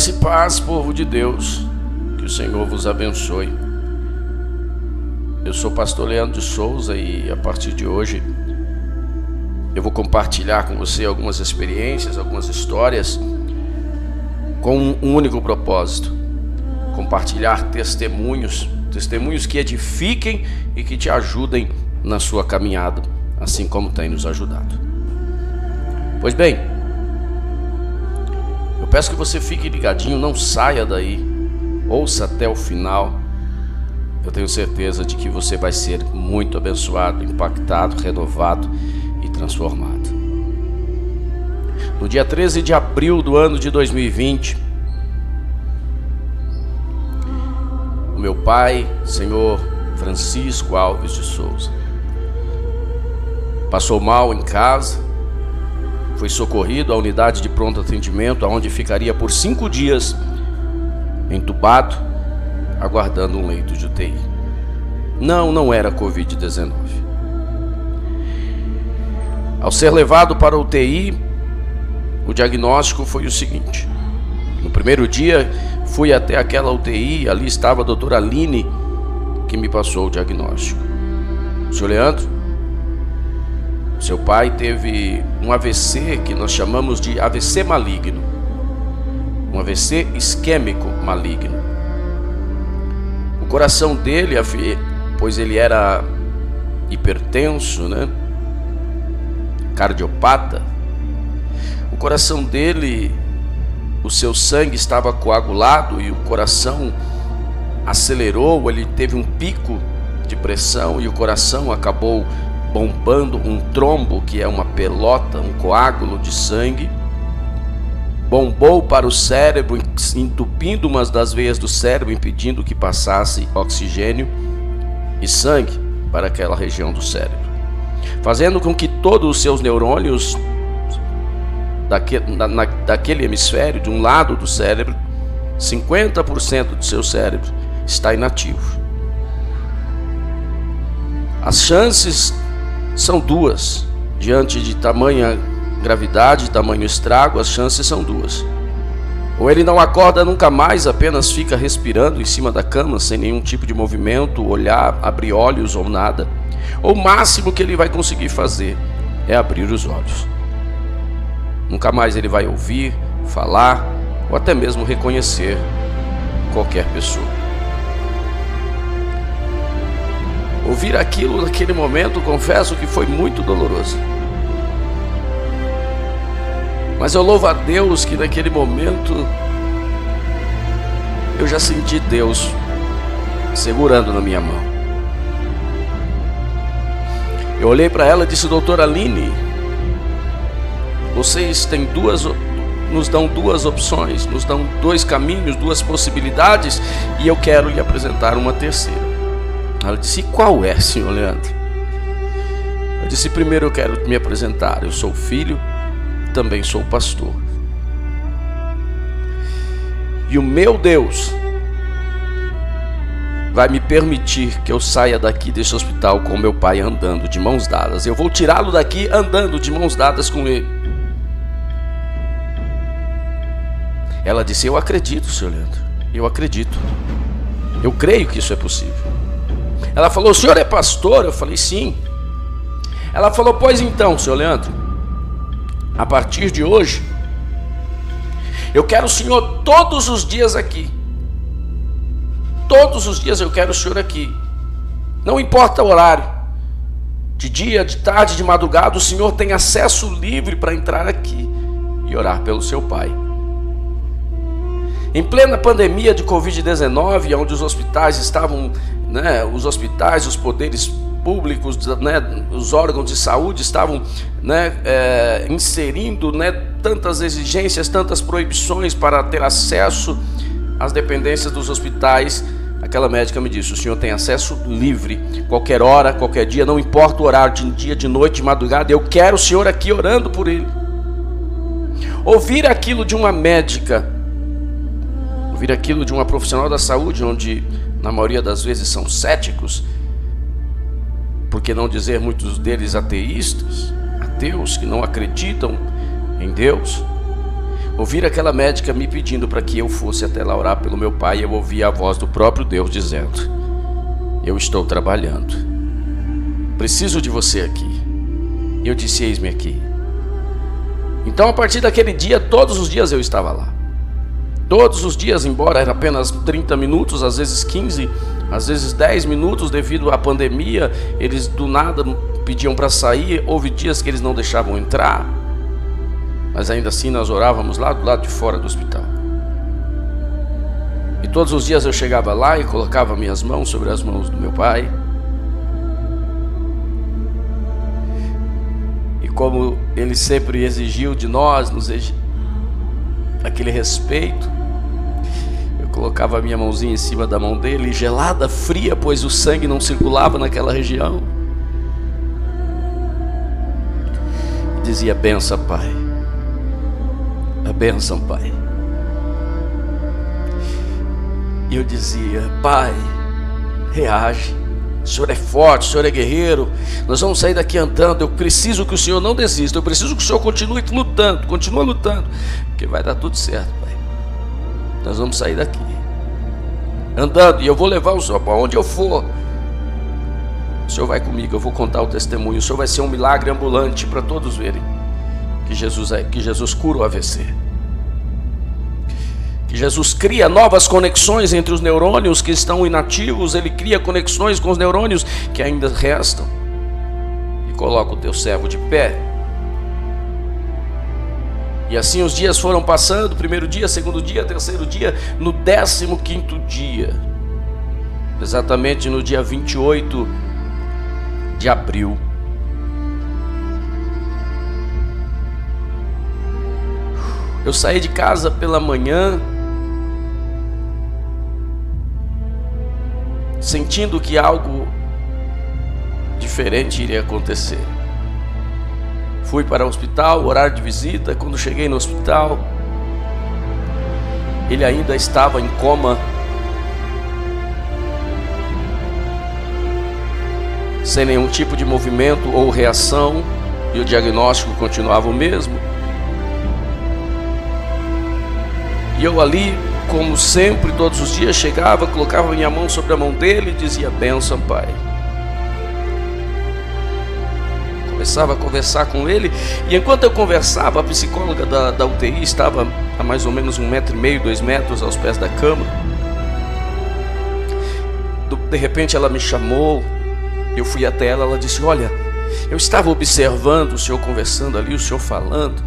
Graça e paz, povo de Deus, que o Senhor vos abençoe. Eu sou pastor Leandro de Souza e a partir de hoje eu vou compartilhar com você algumas experiências, algumas histórias com um único propósito: compartilhar testemunhos, testemunhos que edifiquem e que te ajudem na sua caminhada, assim como tem nos ajudado. Pois bem, peço que você fique ligadinho, não saia daí. Ouça até o final. Eu tenho certeza de que você vai ser muito abençoado, impactado, renovado e transformado. No dia 13 de abril do ano de 2020, o meu pai, senhor Francisco Alves de Souza, passou mal em casa foi socorrido à unidade de pronto atendimento, onde ficaria por cinco dias entubado, aguardando um leito de UTI. Não, não era Covid-19. Ao ser levado para a UTI, o diagnóstico foi o seguinte: no primeiro dia, fui até aquela UTI, ali estava a doutora Aline, que me passou o diagnóstico. Senhor Leandro, seu pai teve um AVC que nós chamamos de AVC maligno. Um AVC isquêmico maligno. O coração dele, pois ele era hipertenso, né? Cardiopata. O coração dele, o seu sangue estava coagulado e o coração acelerou, ele teve um pico de pressão e o coração acabou bombando um trombo, que é uma pelota, um coágulo de sangue, bombou para o cérebro, entupindo umas das veias do cérebro, impedindo que passasse oxigênio e sangue para aquela região do cérebro, fazendo com que todos os seus neurônios daquele, na, daquele hemisfério, de um lado do cérebro, 50% do seu cérebro está inativo. As chances são duas. Diante de tamanha gravidade, tamanho estrago, as chances são duas. Ou ele não acorda nunca mais, apenas fica respirando em cima da cama, sem nenhum tipo de movimento, olhar, abrir olhos ou nada. Ou o máximo que ele vai conseguir fazer é abrir os olhos. Nunca mais ele vai ouvir, falar ou até mesmo reconhecer qualquer pessoa. Ouvir aquilo naquele momento, confesso que foi muito doloroso. Mas eu louvo a Deus que naquele momento eu já senti Deus segurando na minha mão. Eu olhei para ela e disse: Doutora Aline, vocês têm duas, nos dão duas opções, nos dão dois caminhos, duas possibilidades, e eu quero lhe apresentar uma terceira. Ela disse: Qual é, senhor Leandro? Eu disse: Primeiro eu quero me apresentar. Eu sou filho, também sou pastor. E o meu Deus vai me permitir que eu saia daqui desse hospital com meu pai andando de mãos dadas. Eu vou tirá-lo daqui andando de mãos dadas com ele. Ela disse: Eu acredito, senhor Leandro. Eu acredito. Eu creio que isso é possível. Ela falou: O senhor é pastor? Eu falei: Sim. Ela falou: Pois então, senhor Leandro, a partir de hoje, eu quero o senhor todos os dias aqui. Todos os dias eu quero o senhor aqui. Não importa o horário. De dia, de tarde, de madrugada, o senhor tem acesso livre para entrar aqui e orar pelo seu pai. Em plena pandemia de Covid-19, onde os hospitais estavam né, os hospitais, os poderes públicos, né, os órgãos de saúde estavam né, é, inserindo né, tantas exigências, tantas proibições para ter acesso às dependências dos hospitais. Aquela médica me disse: o senhor tem acesso livre, qualquer hora, qualquer dia, não importa o horário, de dia, de noite, de madrugada, eu quero o senhor aqui orando por ele. Ouvir aquilo de uma médica, ouvir aquilo de uma profissional da saúde, onde na maioria das vezes são céticos, por que não dizer muitos deles ateístas, ateus que não acreditam em Deus. ouvir aquela médica me pedindo para que eu fosse até lá orar pelo meu pai, eu ouvi a voz do próprio Deus dizendo: Eu estou trabalhando. Preciso de você aqui. Eu disse: Eis-me aqui. Então, a partir daquele dia, todos os dias eu estava lá. Todos os dias, embora era apenas 30 minutos, às vezes 15, às vezes 10 minutos, devido à pandemia, eles do nada pediam para sair. Houve dias que eles não deixavam entrar, mas ainda assim nós orávamos lá do lado de fora do hospital. E todos os dias eu chegava lá e colocava minhas mãos sobre as mãos do meu pai. E como ele sempre exigiu de nós, nos aquele respeito, colocava a minha mãozinha em cima da mão dele, gelada, fria, pois o sangue não circulava naquela região. Dizia: Benção, Pai. A benção, Pai. E eu dizia: Pai, reage. O Senhor é forte, o Senhor é guerreiro. Nós vamos sair daqui andando. Eu preciso que o Senhor não desista. Eu preciso que o Senhor continue lutando, continue lutando, porque vai dar tudo certo, Pai. Nós vamos sair daqui andando e eu vou levar o Senhor para onde eu for. O Senhor vai comigo, eu vou contar o testemunho. O Senhor vai ser um milagre ambulante para todos verem que Jesus é, que Jesus cura o AVC. Que Jesus cria novas conexões entre os neurônios que estão inativos, ele cria conexões com os neurônios que ainda restam. E coloca o teu servo de pé e assim os dias foram passando, primeiro dia, segundo dia, terceiro dia, no décimo quinto dia, exatamente no dia 28 de abril. Eu saí de casa pela manhã, sentindo que algo diferente iria acontecer. Fui para o hospital, horário de visita. Quando cheguei no hospital, ele ainda estava em coma. Sem nenhum tipo de movimento ou reação, e o diagnóstico continuava o mesmo. E eu ali, como sempre, todos os dias, chegava, colocava minha mão sobre a mão dele e dizia: Benção, Pai. Começava a conversar com ele, e enquanto eu conversava, a psicóloga da, da UTI estava a mais ou menos um metro e meio, dois metros aos pés da cama. De repente ela me chamou, eu fui até ela, ela disse: Olha, eu estava observando o senhor conversando ali, o senhor falando.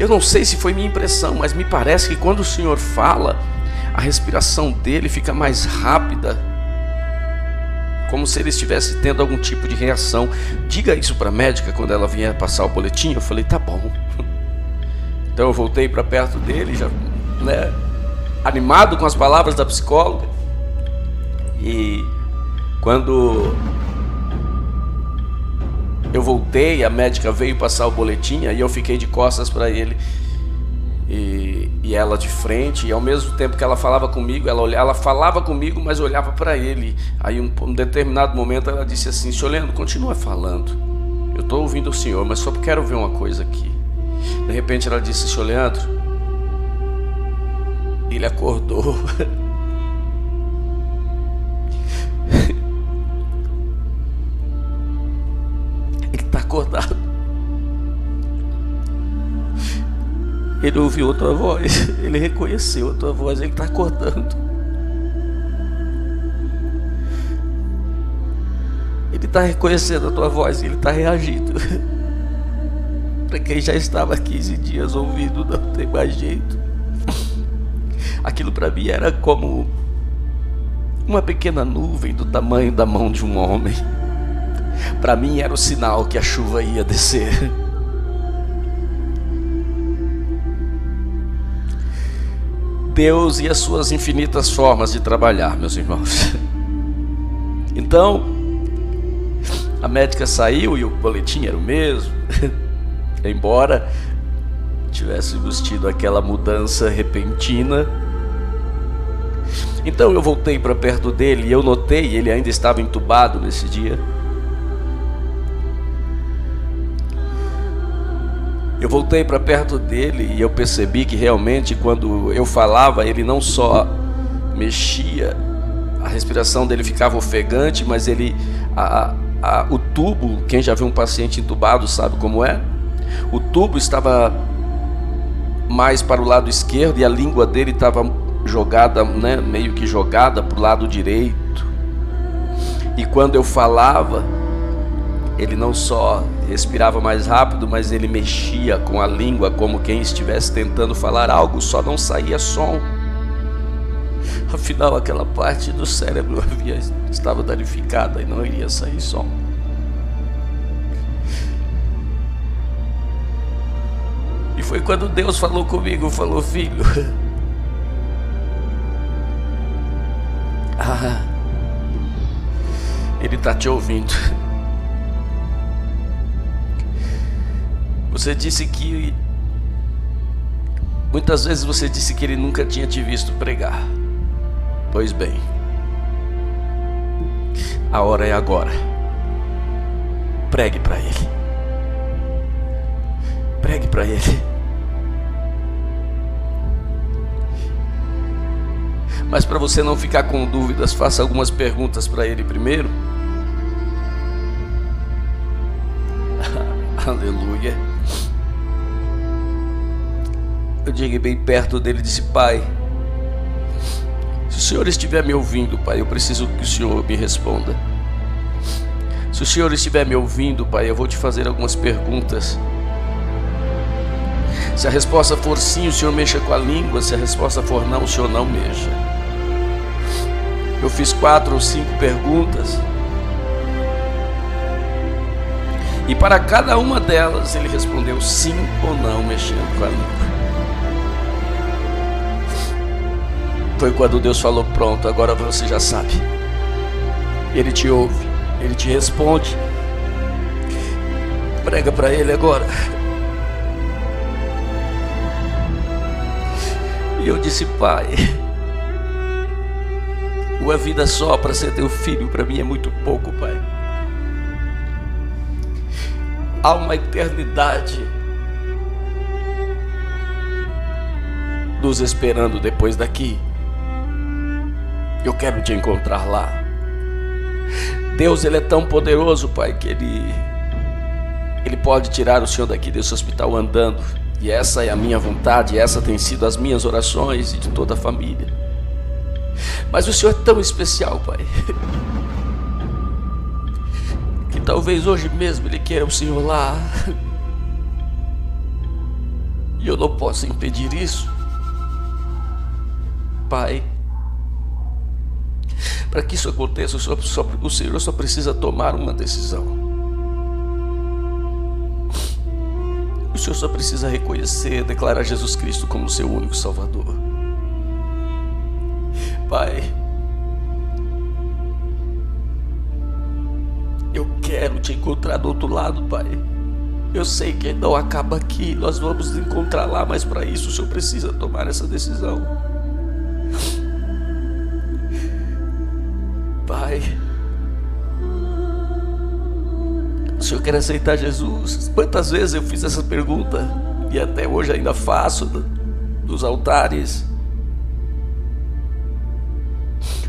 Eu não sei se foi minha impressão, mas me parece que quando o senhor fala, a respiração dele fica mais rápida como se ele estivesse tendo algum tipo de reação. Diga isso para a médica quando ela vier passar o boletim. Eu falei, tá bom. Então eu voltei para perto dele, já, né, animado com as palavras da psicóloga. E quando eu voltei, a médica veio passar o boletim, aí eu fiquei de costas para ele e, e ela de frente, e ao mesmo tempo que ela falava comigo, ela, olhava, ela falava comigo, mas olhava para ele. Aí, um, um determinado momento, ela disse assim: Senhor Leandro, continua falando. Eu estou ouvindo o Senhor, mas só quero ver uma coisa aqui. De repente, ela disse: Senhor Leandro, ele acordou. ele está acordado. Ele ouviu a tua voz, ele reconheceu a tua voz, ele está acordando. Ele está reconhecendo a tua voz ele está reagindo. Para quem já estava 15 dias ouvindo, não tem mais jeito. Aquilo para mim era como uma pequena nuvem do tamanho da mão de um homem. Para mim era o sinal que a chuva ia descer. Deus e as suas infinitas formas de trabalhar, meus irmãos. Então, a médica saiu e o boletim era o mesmo. Embora tivéssemos tido aquela mudança repentina. Então eu voltei para perto dele e eu notei, ele ainda estava entubado nesse dia. Eu voltei para perto dele e eu percebi que realmente quando eu falava, ele não só mexia, a respiração dele ficava ofegante, mas ele a, a, o tubo, quem já viu um paciente entubado sabe como é? O tubo estava mais para o lado esquerdo e a língua dele estava jogada, né, meio que jogada para o lado direito. E quando eu falava, ele não só respirava mais rápido, mas ele mexia com a língua como quem estivesse tentando falar algo, só não saía som. Afinal, aquela parte do cérebro havia, estava danificada e não iria sair som. E foi quando Deus falou comigo, falou, filho, ah, Ele está te ouvindo. Você disse que. Muitas vezes você disse que ele nunca tinha te visto pregar. Pois bem, a hora é agora. Pregue para ele. Pregue para ele. Mas para você não ficar com dúvidas, faça algumas perguntas para ele primeiro. Aleluia. Eu cheguei bem perto dele e disse: Pai, se o Senhor estiver me ouvindo, Pai, eu preciso que o Senhor me responda. Se o Senhor estiver me ouvindo, Pai, eu vou te fazer algumas perguntas. Se a resposta for sim, o Senhor mexa com a língua. Se a resposta for não, o Senhor não mexa. Eu fiz quatro ou cinco perguntas. E para cada uma delas ele respondeu sim ou não, mexendo com a língua. Foi quando Deus falou: Pronto, agora você já sabe. Ele te ouve, ele te responde. Prega para ele agora. E eu disse: Pai, uma vida só para ser teu filho, para mim é muito pouco, Pai. Há uma eternidade nos esperando depois daqui. Eu quero te encontrar lá. Deus, ele é tão poderoso, Pai, que ele ele pode tirar o Senhor daqui desse hospital andando. E essa é a minha vontade, essa tem sido as minhas orações e de toda a família. Mas o Senhor é tão especial, Pai. Talvez hoje mesmo Ele queira o Senhor lá. E eu não posso impedir isso. Pai, para que isso aconteça, o Senhor, só, o Senhor só precisa tomar uma decisão. O Senhor só precisa reconhecer, declarar Jesus Cristo como seu único Salvador. Pai, quero te encontrar do outro lado, Pai. Eu sei que não acaba aqui, nós vamos nos encontrar lá, mas para isso o Senhor precisa tomar essa decisão. Pai, o Senhor quer aceitar Jesus? Quantas vezes eu fiz essa pergunta e até hoje ainda faço dos altares,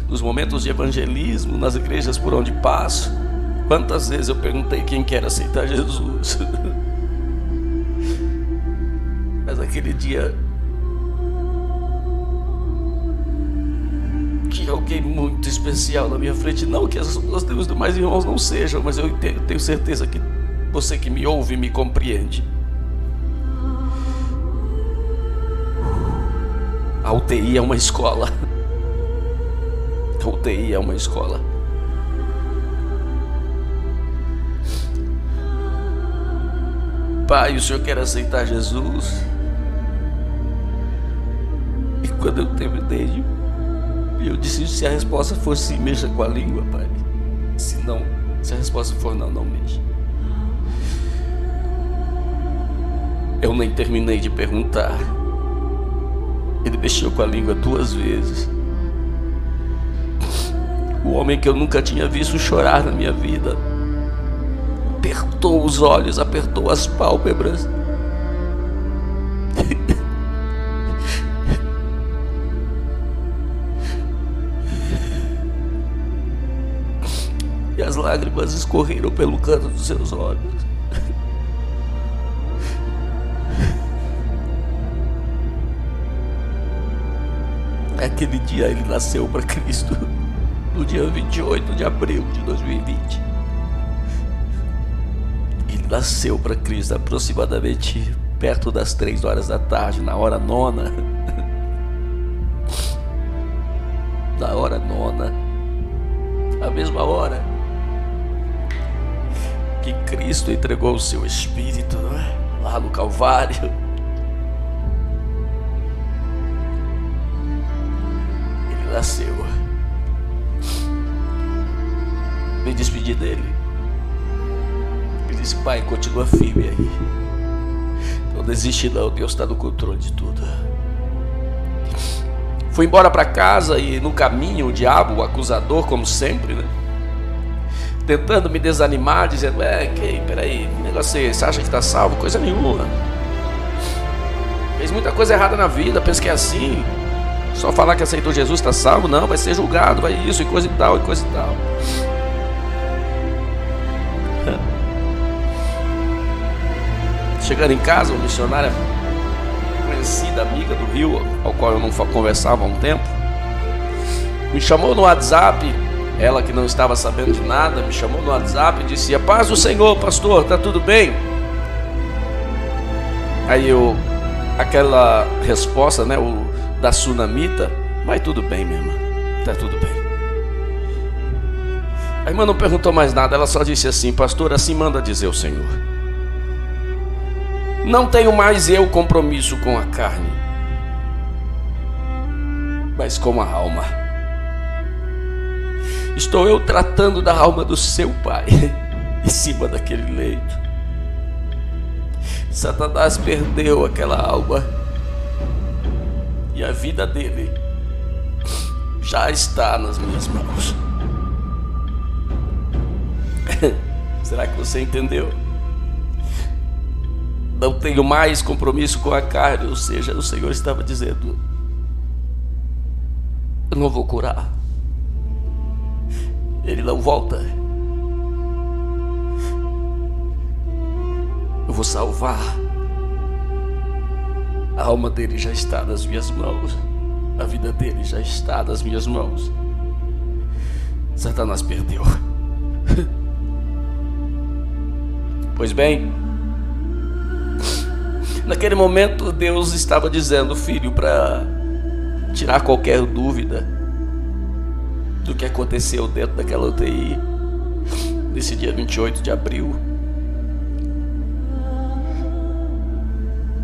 nos momentos de evangelismo, nas igrejas por onde passo. Quantas vezes eu perguntei quem quer aceitar Jesus? Mas aquele dia alguém muito especial na minha frente. Não que os meus demais irmãos não sejam, mas eu tenho certeza que você que me ouve me compreende. A UTI é uma escola. A UTI é uma escola. Pai, o Senhor quer aceitar Jesus? E quando eu terminei eu disse: se a resposta for sim, mexa com a língua, pai. Se não, se a resposta for não, não mexa. Eu nem terminei de perguntar. Ele mexeu com a língua duas vezes. O homem que eu nunca tinha visto chorar na minha vida apertou os olhos, apertou as pálpebras. e as lágrimas escorreram pelo canto dos seus olhos. Aquele dia ele nasceu para Cristo, no dia 28 de abril de 2020. Nasceu para Cristo aproximadamente perto das três horas da tarde, na hora nona. Na hora nona, a mesma hora que Cristo entregou o seu Espírito é? lá no Calvário. Ele nasceu. Me despedi dele. Disse, pai, continua firme aí. Não desiste não, Deus está no controle de tudo. Fui embora para casa e no caminho o diabo, o acusador, como sempre, né? Tentando me desanimar, dizendo: É, que, peraí, que negócio é esse? Acha que está salvo? Coisa nenhuma. Fez muita coisa errada na vida, pensa que é assim. Só falar que aceitou Jesus está salvo? Não, vai ser julgado, vai isso, e coisa e tal, e coisa e tal. Chegando em casa, o missionário conhecida amiga do Rio, ao qual eu não conversava há um tempo, me chamou no WhatsApp, ela que não estava sabendo de nada, me chamou no WhatsApp e disse: A paz do Senhor, pastor, tá tudo bem? Aí eu, aquela resposta, né, o da sunamita, vai tudo bem, minha irmã, tá tudo bem. A irmã não perguntou mais nada, ela só disse assim: Pastor, assim manda dizer o Senhor. Não tenho mais eu compromisso com a carne, mas com a alma. Estou eu tratando da alma do seu pai em cima daquele leito. Satanás perdeu aquela alma e a vida dele já está nas minhas mãos. Será que você entendeu? Não tenho mais compromisso com a carne, ou seja, o Senhor estava dizendo: Eu não vou curar, Ele não volta, eu vou salvar, a alma dele já está nas minhas mãos, a vida dele já está nas minhas mãos. Satanás perdeu. Pois bem, Naquele momento, Deus estava dizendo, filho, para tirar qualquer dúvida do que aconteceu dentro daquela UTI, nesse dia 28 de abril.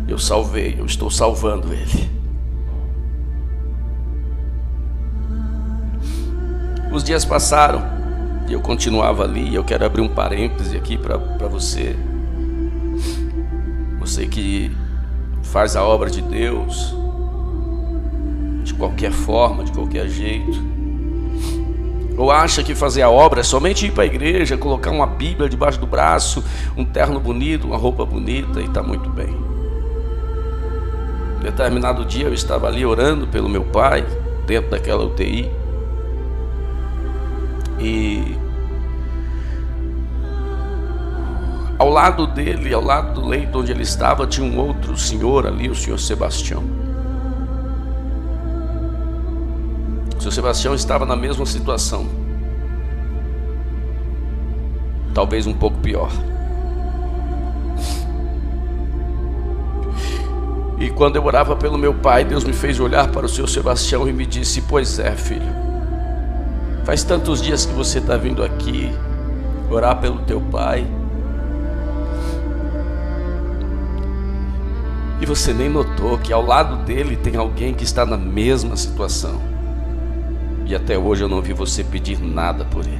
Eu salvei, eu estou salvando ele. Os dias passaram e eu continuava ali. Eu quero abrir um parêntese aqui para você. Você que faz a obra de Deus de qualquer forma, de qualquer jeito. Ou acha que fazer a obra é somente ir para a igreja, colocar uma Bíblia debaixo do braço, um terno bonito, uma roupa bonita e está muito bem. Determinado dia eu estava ali orando pelo meu pai, dentro daquela UTI. E Ao lado dele, ao lado do leito onde ele estava, tinha um outro senhor ali, o senhor Sebastião. O senhor Sebastião estava na mesma situação. Talvez um pouco pior. E quando eu orava pelo meu pai, Deus me fez olhar para o senhor Sebastião e me disse: Pois é, filho, faz tantos dias que você está vindo aqui orar pelo teu pai. E você nem notou que ao lado dele tem alguém que está na mesma situação. E até hoje eu não vi você pedir nada por ele.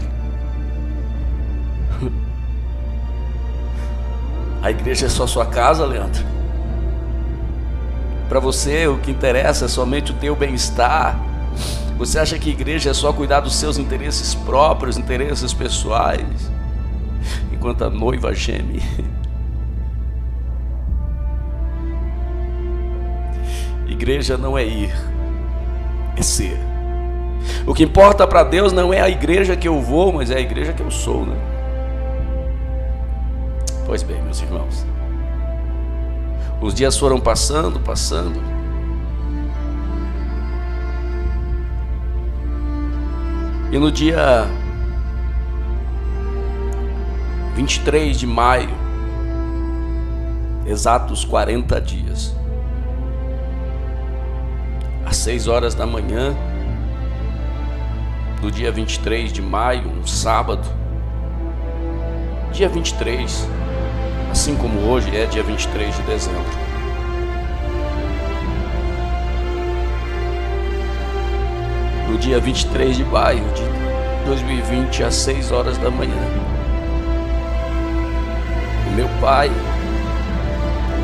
A igreja é só sua casa, Leandro. Para você o que interessa é somente o teu bem-estar. Você acha que igreja é só cuidar dos seus interesses próprios, interesses pessoais, enquanto a noiva geme. Igreja não é ir, é ser. O que importa para Deus não é a igreja que eu vou, mas é a igreja que eu sou, né? Pois bem, meus irmãos. Os dias foram passando, passando. E no dia 23 de maio, exatos 40 dias, às 6 horas da manhã, do dia 23 de maio, um sábado, dia 23, assim como hoje é dia 23 de dezembro. No dia 23 de maio de 2020, às 6 horas da manhã, o meu pai,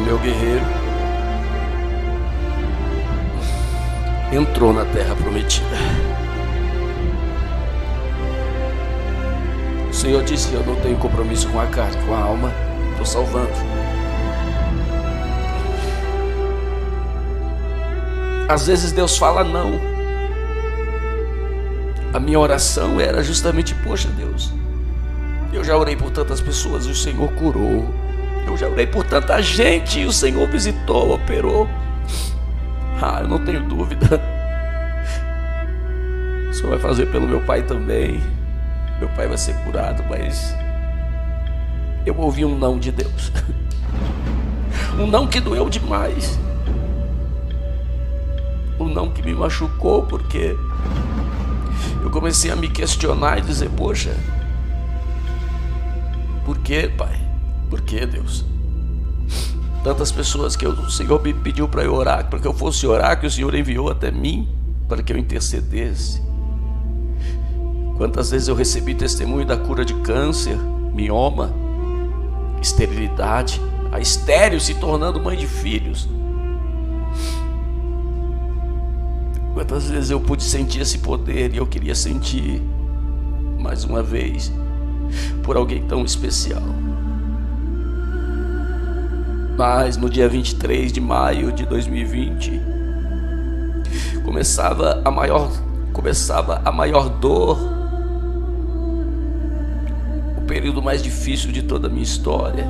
o meu guerreiro, entrou na terra prometida. O Senhor disse: Eu não tenho compromisso com a carne, com a alma, estou salvando. Às vezes Deus fala não. A minha oração era justamente: Poxa, Deus, eu já orei por tantas pessoas e o Senhor curou. Eu já orei por tanta gente e o Senhor visitou, operou. Ah, eu não tenho dúvida. O Senhor vai fazer pelo meu pai também. Meu pai vai ser curado, mas eu ouvi um não de Deus. Um não que doeu demais. Um não que me machucou porque eu comecei a me questionar e dizer, poxa, por que, pai? Por que, Deus? Tantas pessoas que o Senhor me pediu para eu orar, para que eu fosse orar, que o Senhor enviou até mim para que eu intercedesse. Quantas vezes eu recebi testemunho da cura de câncer, mioma, esterilidade, a estéreo se tornando mãe de filhos. Quantas vezes eu pude sentir esse poder e eu queria sentir mais uma vez por alguém tão especial. Mas no dia 23 de maio de 2020 começava a maior começava a maior dor o período mais difícil de toda a minha história.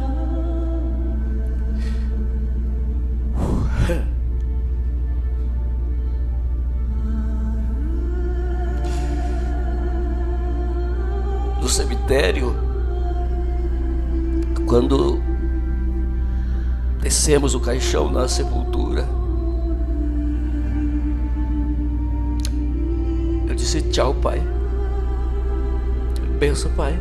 Do cemitério, quando descemos o caixão na sepultura. Eu disse tchau, pai. Benção, pai.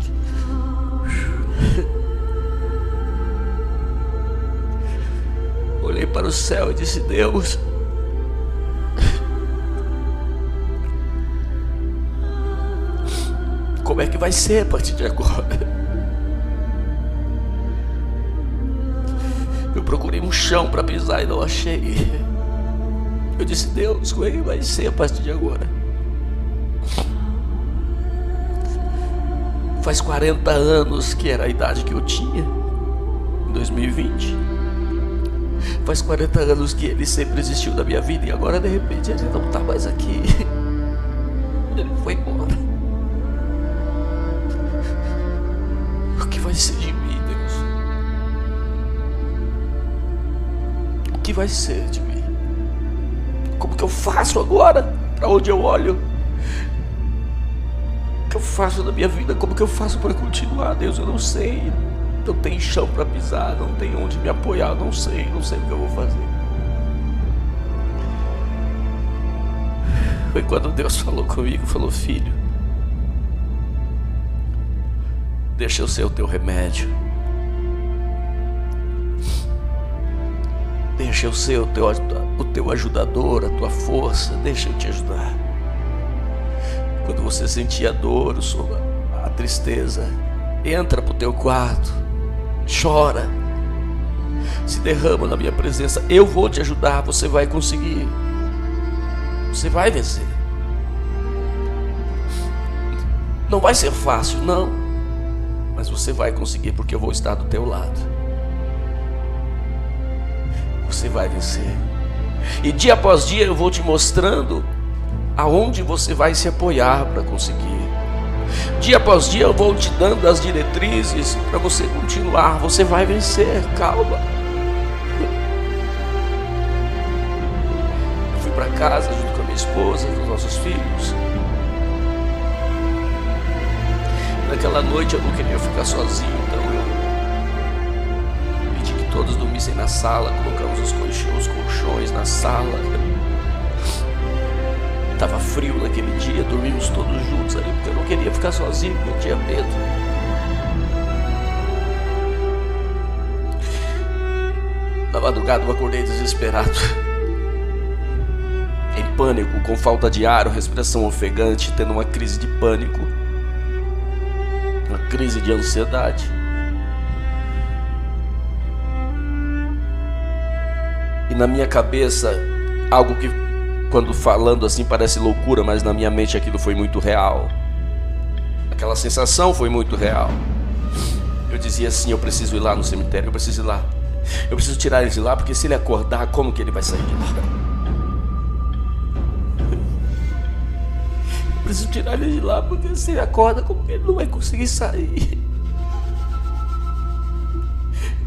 Olhei para o céu e disse: Deus. Como é que vai ser a partir de agora? procurei um chão para pisar e não achei. Eu disse, Deus, como é que vai ser a partir de agora? Faz 40 anos que era a idade que eu tinha, em 2020. Faz 40 anos que ele sempre existiu na minha vida e agora de repente ele não está mais aqui. Ele foi embora. O que vai ser de que vai ser de mim? Como que eu faço agora? Para onde eu olho? O que eu faço na minha vida? Como que eu faço para continuar? Deus, eu não sei. Não tem chão para pisar, não tem onde me apoiar, não sei, não sei o que eu vou fazer. Foi quando Deus falou comigo, falou: "Filho, deixa eu ser o teu remédio." Deixa eu ser o teu, o teu ajudador, a tua força, deixa eu te ajudar. Quando você sentir a dor, a tristeza, entra para o teu quarto, chora, se derrama na minha presença. Eu vou te ajudar, você vai conseguir. Você vai vencer. Não vai ser fácil, não, mas você vai conseguir porque eu vou estar do teu lado. Você vai vencer. E dia após dia eu vou te mostrando aonde você vai se apoiar para conseguir. Dia após dia eu vou te dando as diretrizes para você continuar. Você vai vencer, calma. Eu fui para casa junto com a minha esposa, com os nossos filhos. Naquela noite eu não queria ficar sozinho, todos dormissem na sala, colocamos os colchões, os colchões na sala. Estava frio naquele dia, dormimos todos juntos ali, porque eu não queria ficar sozinho, eu tinha medo. Na madrugada eu acordei desesperado. Em pânico, com falta de ar, respiração ofegante, tendo uma crise de pânico uma crise de ansiedade. E na minha cabeça, algo que quando falando assim parece loucura, mas na minha mente aquilo foi muito real. Aquela sensação foi muito real. Eu dizia assim: eu preciso ir lá no cemitério, eu preciso ir lá. Eu preciso tirar ele de lá, porque se ele acordar, como que ele vai sair de lá? preciso tirar ele de lá, porque se ele acorda, como que ele não vai conseguir sair?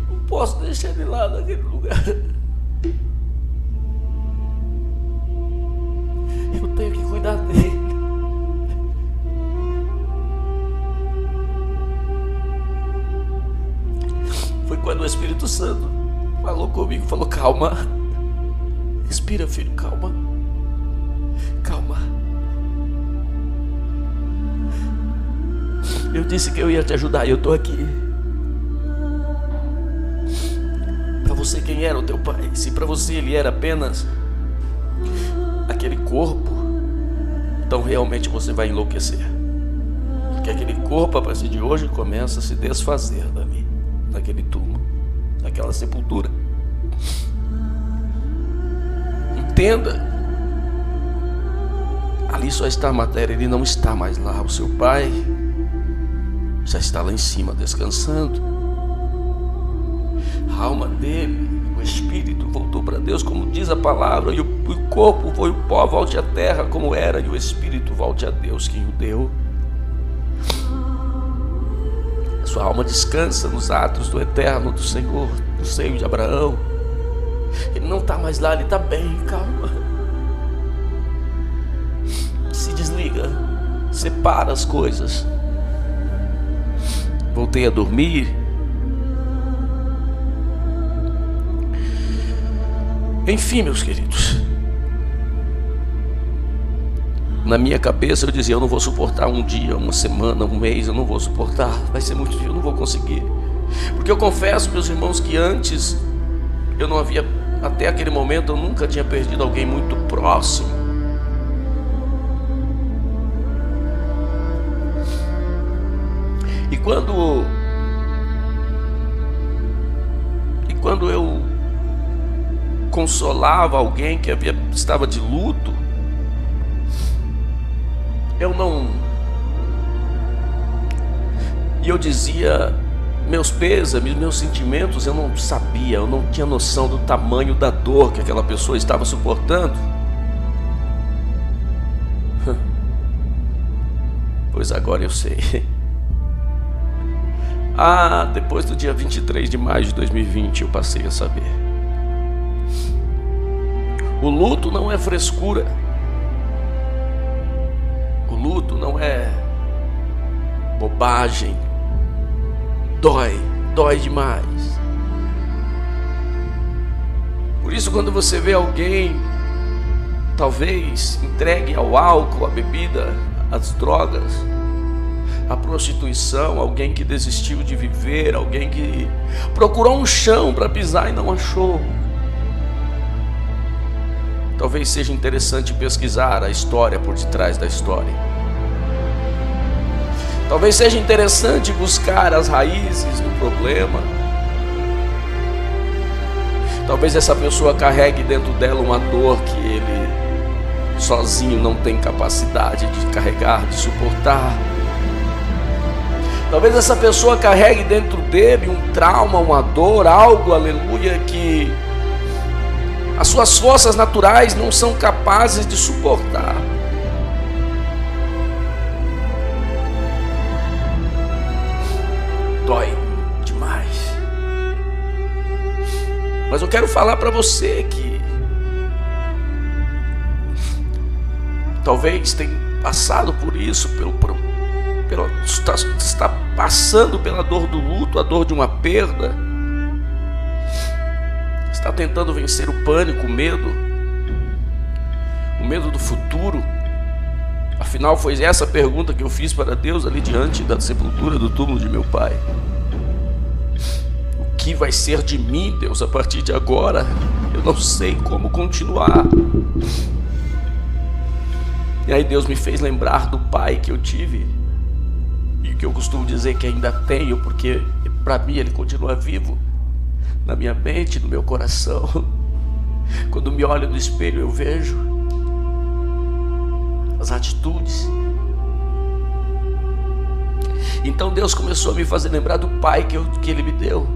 Não posso deixar ele lá naquele lugar. Santo falou comigo, falou: calma. Respira, filho, calma. Calma. Eu disse que eu ia te ajudar e eu estou aqui. Para você, quem era o teu pai? Se para você ele era apenas aquele corpo, então realmente você vai enlouquecer. Porque aquele corpo, a partir de hoje, começa a se desfazer dali, naquele túmulo, naquela sepultura. Entenda. Ali só está a matéria, ele não está mais lá. O seu pai já está lá em cima descansando. A alma dele, o espírito voltou para Deus, como diz a palavra, e o, o corpo foi o pó, volte à terra como era, e o espírito volte a Deus, quem o deu. Sua alma descansa nos atos do eterno do Senhor, no seio de Abraão. Ele não está mais lá, ele está bem, calma. Se desliga, separa as coisas voltei a dormir. Enfim, meus queridos, na minha cabeça eu dizia: eu não vou suportar um dia, uma semana, um mês, eu não vou suportar, vai ser muito difícil, eu não vou conseguir. Porque eu confesso, meus irmãos, que antes eu não havia, até aquele momento, eu nunca tinha perdido alguém muito próximo. E quando e quando eu consolava alguém que havia, estava de luto, eu não e eu dizia meus pêsames, meus sentimentos, eu não sabia, eu não tinha noção do tamanho da dor que aquela pessoa estava suportando. Pois agora eu sei. Ah, depois do dia 23 de maio de 2020 eu passei a saber. O luto não é frescura. Luto não é bobagem. Dói, dói demais. Por isso, quando você vê alguém, talvez entregue ao álcool, à bebida, às drogas, a prostituição, alguém que desistiu de viver, alguém que procurou um chão para pisar e não achou. Talvez seja interessante pesquisar a história por detrás da história. Talvez seja interessante buscar as raízes do problema. Talvez essa pessoa carregue dentro dela uma dor que ele sozinho não tem capacidade de carregar, de suportar. Talvez essa pessoa carregue dentro dele um trauma, uma dor, algo, aleluia, que As suas forças naturais não são capazes de suportar. Dói demais. Mas eu quero falar para você que talvez tenha passado por isso, pelo, pelo, está, está passando pela dor do luto, a dor de uma perda, está tentando vencer o pânico, o medo, o medo do futuro. Afinal, foi essa pergunta que eu fiz para Deus ali diante da sepultura do túmulo de meu pai. O que vai ser de mim, Deus, a partir de agora? Eu não sei como continuar. E aí Deus me fez lembrar do pai que eu tive e que eu costumo dizer que ainda tenho, porque para mim ele continua vivo na minha mente, no meu coração. Quando me olho no espelho, eu vejo as atitudes. Então Deus começou a me fazer lembrar do pai que, eu, que ele me deu.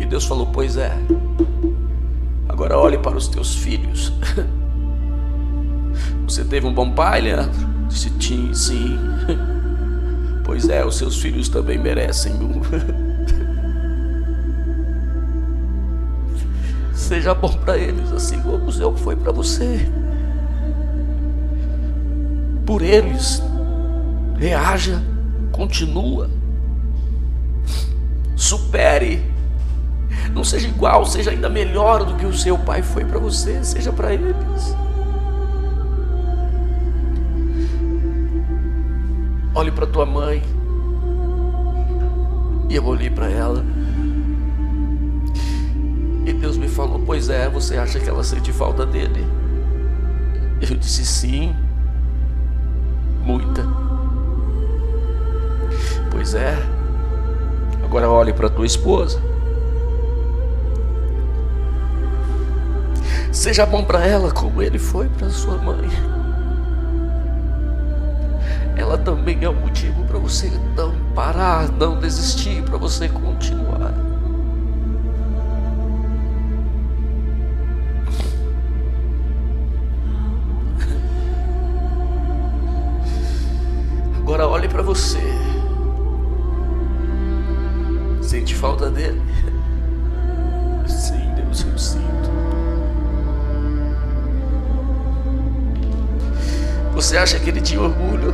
E Deus falou: Pois é, agora olhe para os teus filhos. Você teve um bom pai, Leandro? Disse sim, sim. Pois é, os seus filhos também merecem um. Seja bom para eles, assim como o Senhor foi para você. Por eles, reaja, continua, supere. Não seja igual, seja ainda melhor do que o seu pai foi para você, seja para eles. Olhe para tua mãe. E eu olhei para ela. E Deus me falou: Pois é, você acha que ela sente falta dele? Eu disse: Sim, muita. Pois é. Agora olhe para tua esposa. Seja bom para ela como ele foi para sua mãe ela também é um motivo para você não parar, não desistir, para você continuar. Você. Sente falta dele? Sim, Deus, eu sinto. Você acha que ele tinha orgulho?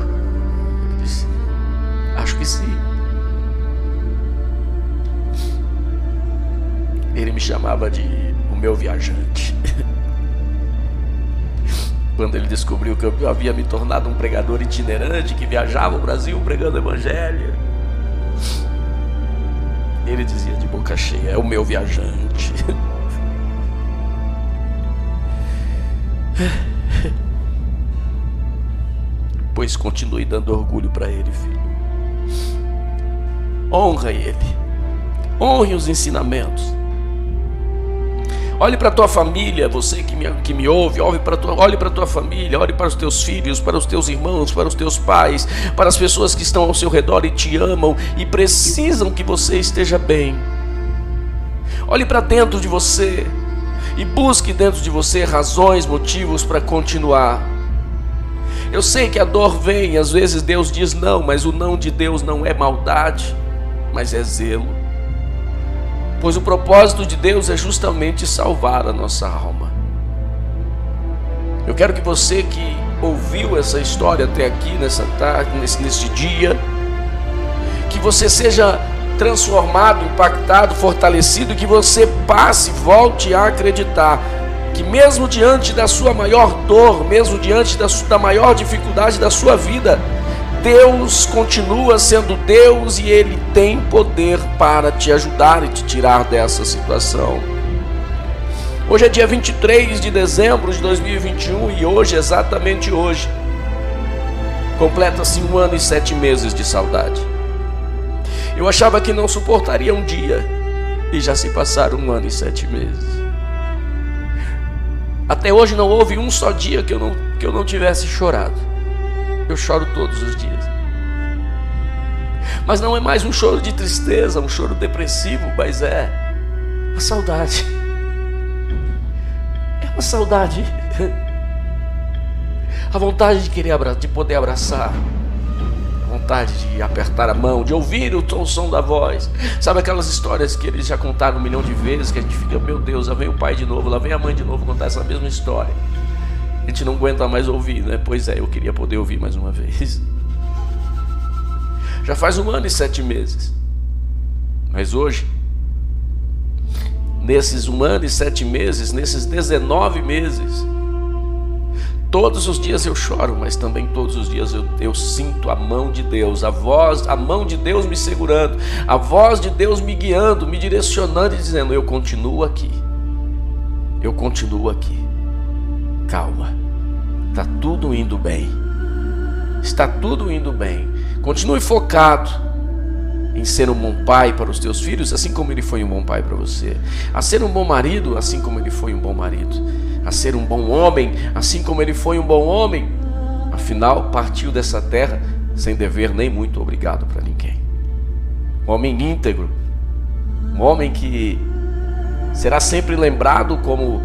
Acho que sim. Ele me chamava de o meu viajante. Quando ele descobriu que eu havia me tornado um pregador itinerante que viajava o Brasil pregando o evangelho, ele dizia de boca cheia: É o meu viajante. pois continue dando orgulho para ele, filho. Honra ele. Honre os ensinamentos. Olhe para a tua família, você que me, que me ouve, olhe para tua, olhe a tua família, olhe para os teus filhos, para os teus irmãos, para os teus pais, para as pessoas que estão ao seu redor e te amam e precisam que você esteja bem. Olhe para dentro de você e busque dentro de você razões, motivos para continuar. Eu sei que a dor vem, às vezes Deus diz não, mas o não de Deus não é maldade mas é zelo. Pois o propósito de Deus é justamente salvar a nossa alma. Eu quero que você que ouviu essa história até aqui, nessa tarde, nesse, nesse dia, que você seja transformado, impactado, fortalecido, que você passe, volte a acreditar que mesmo diante da sua maior dor, mesmo diante da, da maior dificuldade da sua vida, Deus continua sendo Deus e Ele tem poder para te ajudar e te tirar dessa situação. Hoje é dia 23 de dezembro de 2021 e hoje, exatamente hoje, completa-se um ano e sete meses de saudade. Eu achava que não suportaria um dia e já se passaram um ano e sete meses. Até hoje não houve um só dia que eu não, que eu não tivesse chorado. Eu choro todos os dias. Mas não é mais um choro de tristeza, um choro depressivo, mas é a saudade. A saudade. A vontade de querer de poder abraçar. A vontade de apertar a mão, de ouvir o som da voz. Sabe aquelas histórias que eles já contaram um milhão de vezes, que a gente fica, meu Deus, lá vem o pai de novo, lá vem a mãe de novo contar essa mesma história. Gente não aguenta mais ouvir, né? Pois é, eu queria poder ouvir mais uma vez. Já faz um ano e sete meses. Mas hoje, nesses um ano e sete meses, nesses 19 meses, todos os dias eu choro, mas também todos os dias eu, eu sinto a mão de Deus, a voz, a mão de Deus me segurando, a voz de Deus me guiando, me direcionando e dizendo: Eu continuo aqui, eu continuo aqui. Calma, está tudo indo bem, está tudo indo bem. Continue focado em ser um bom pai para os teus filhos, assim como ele foi um bom pai para você, a ser um bom marido, assim como ele foi um bom marido, a ser um bom homem, assim como ele foi um bom homem. Afinal, partiu dessa terra sem dever nem muito obrigado para ninguém. Um homem íntegro, um homem que será sempre lembrado como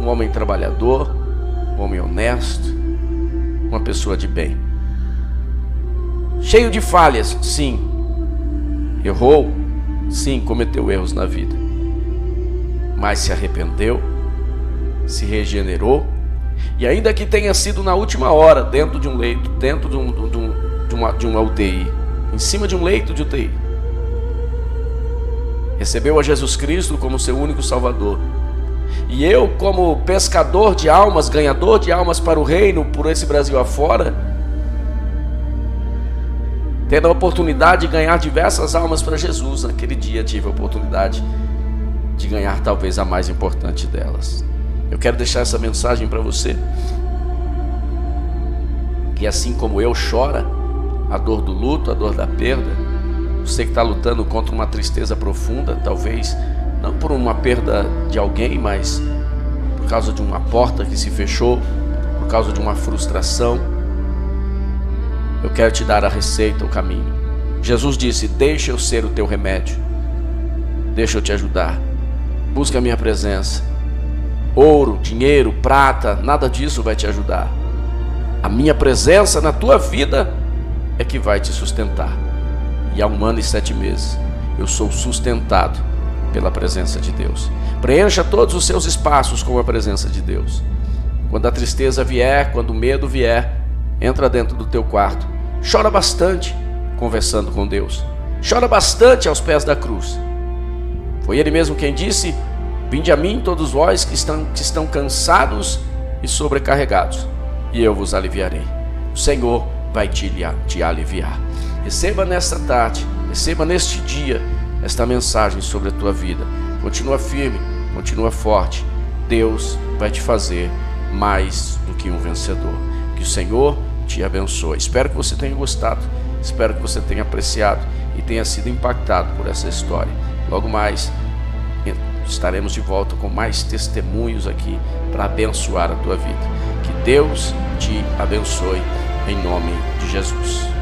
um homem trabalhador, homem honesto, uma pessoa de bem. Cheio de falhas, sim, Errou? Sim, cometeu erros na vida. Mas se arrependeu, se regenerou, e ainda que tenha sido na última hora, dentro de um leito, dentro de, um, de, um, de, uma, de uma UTI, em cima de um leito de UTI, recebeu a Jesus Cristo como seu único Salvador. E eu, como pescador de almas, ganhador de almas para o reino, por esse Brasil afora, tendo a oportunidade de ganhar diversas almas para Jesus. Naquele dia tive a oportunidade de ganhar talvez a mais importante delas. Eu quero deixar essa mensagem para você. Que assim como eu chora a dor do luto, a dor da perda, você que está lutando contra uma tristeza profunda, talvez não por uma perda de alguém, mas por causa de uma porta que se fechou, por causa de uma frustração, eu quero te dar a receita, o caminho. Jesus disse: Deixa eu ser o teu remédio. Deixa eu te ajudar. Busca a minha presença. Ouro, dinheiro, prata, nada disso vai te ajudar. A minha presença na tua vida é que vai te sustentar. E há um ano e sete meses eu sou sustentado pela presença de Deus. Preencha todos os seus espaços com a presença de Deus. Quando a tristeza vier, quando o medo vier, entra dentro do teu quarto Chora bastante conversando com Deus. Chora bastante aos pés da cruz. Foi Ele mesmo quem disse: Vinde a mim, todos vós que estão, que estão cansados e sobrecarregados, e eu vos aliviarei. O Senhor vai te, te aliviar. Receba nesta tarde, receba neste dia esta mensagem sobre a tua vida. Continua firme, continua forte. Deus vai te fazer mais do que um vencedor. Que o Senhor te abençoe. Espero que você tenha gostado, espero que você tenha apreciado e tenha sido impactado por essa história. Logo mais estaremos de volta com mais testemunhos aqui para abençoar a tua vida. Que Deus te abençoe em nome de Jesus.